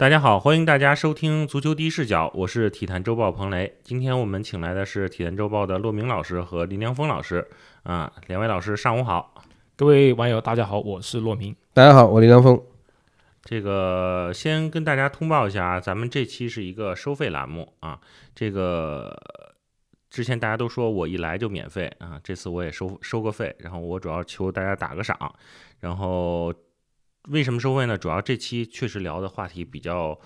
大家好，欢迎大家收听足球第一视角，我是体坛周报彭雷。今天我们请来的是体坛周报的骆明老师和林良锋老师啊，两位老师上午好。各位网友大家好，我是骆明。大家好，我林良锋。这个先跟大家通报一下啊，咱们这期是一个收费栏目啊。这个之前大家都说我一来就免费啊，这次我也收收个费，然后我主要求大家打个赏。然后为什么收费呢？主要这期确实聊的话题比较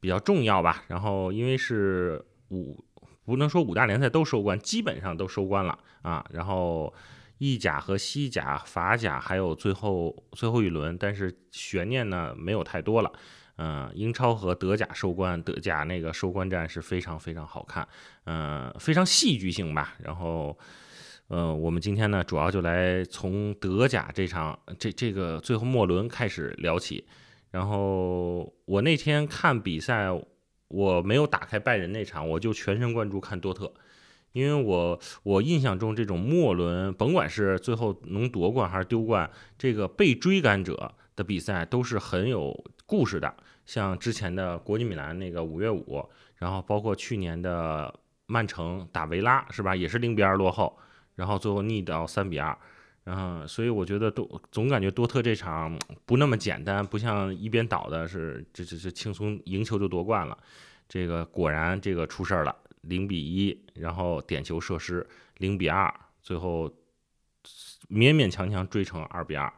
比较重要吧。然后因为是五不能说五大联赛都收官，基本上都收官了啊。然后。意甲和西甲、法甲还有最后最后一轮，但是悬念呢没有太多了。嗯，英超和德甲收官，德甲那个收官战是非常非常好看，嗯，非常戏剧性吧。然后，呃，我们今天呢主要就来从德甲这场这这个最后末轮开始聊起。然后我那天看比赛，我没有打开拜仁那场，我就全神贯注看多特。因为我我印象中这种末轮，甭管是最后能夺冠还是丢冠，这个被追赶者的比赛都是很有故事的。像之前的国际米兰那个五月五，然后包括去年的曼城打维拉，是吧？也是零比二落后，然后最后逆到三比二。然后，所以我觉得多总感觉多特这场不那么简单，不像一边倒的是这这这轻松赢球就夺冠了。这个果然这个出事儿了。零比一，然后点球射失，零比二，最后勉勉强强追成二比二，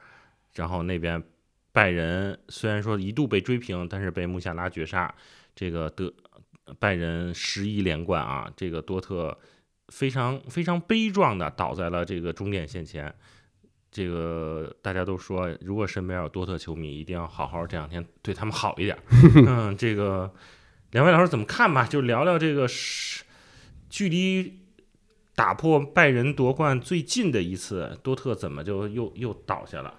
然后那边拜仁虽然说一度被追平，但是被穆夏拉绝杀，这个德拜仁十一连冠啊，这个多特非常非常悲壮的倒在了这个终点线前，这个大家都说，如果身边有多特球迷，一定要好好这两天对他们好一点，嗯，这个。两位老师怎么看吧？就聊聊这个是距离打破拜仁夺冠最近的一次，多特怎么就又又倒下了？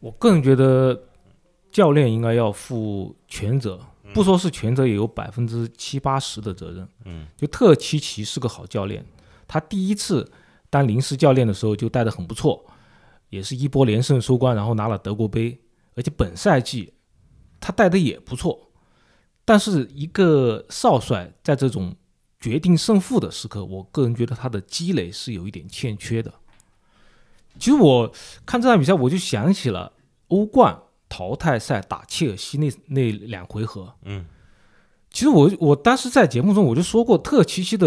我个人觉得教练应该要负全责，不说是全责，也有百分之七八十的责任。嗯，就特奇奇是个好教练，他第一次当临时教练的时候就带的很不错，也是一波连胜收官，然后拿了德国杯，而且本赛季他带的也不错。但是一个少帅在这种决定胜负的时刻，我个人觉得他的积累是有一点欠缺的。其实我看这场比赛，我就想起了欧冠淘汰赛打切尔西那那两回合。嗯，其实我我当时在节目中我就说过，特奇奇的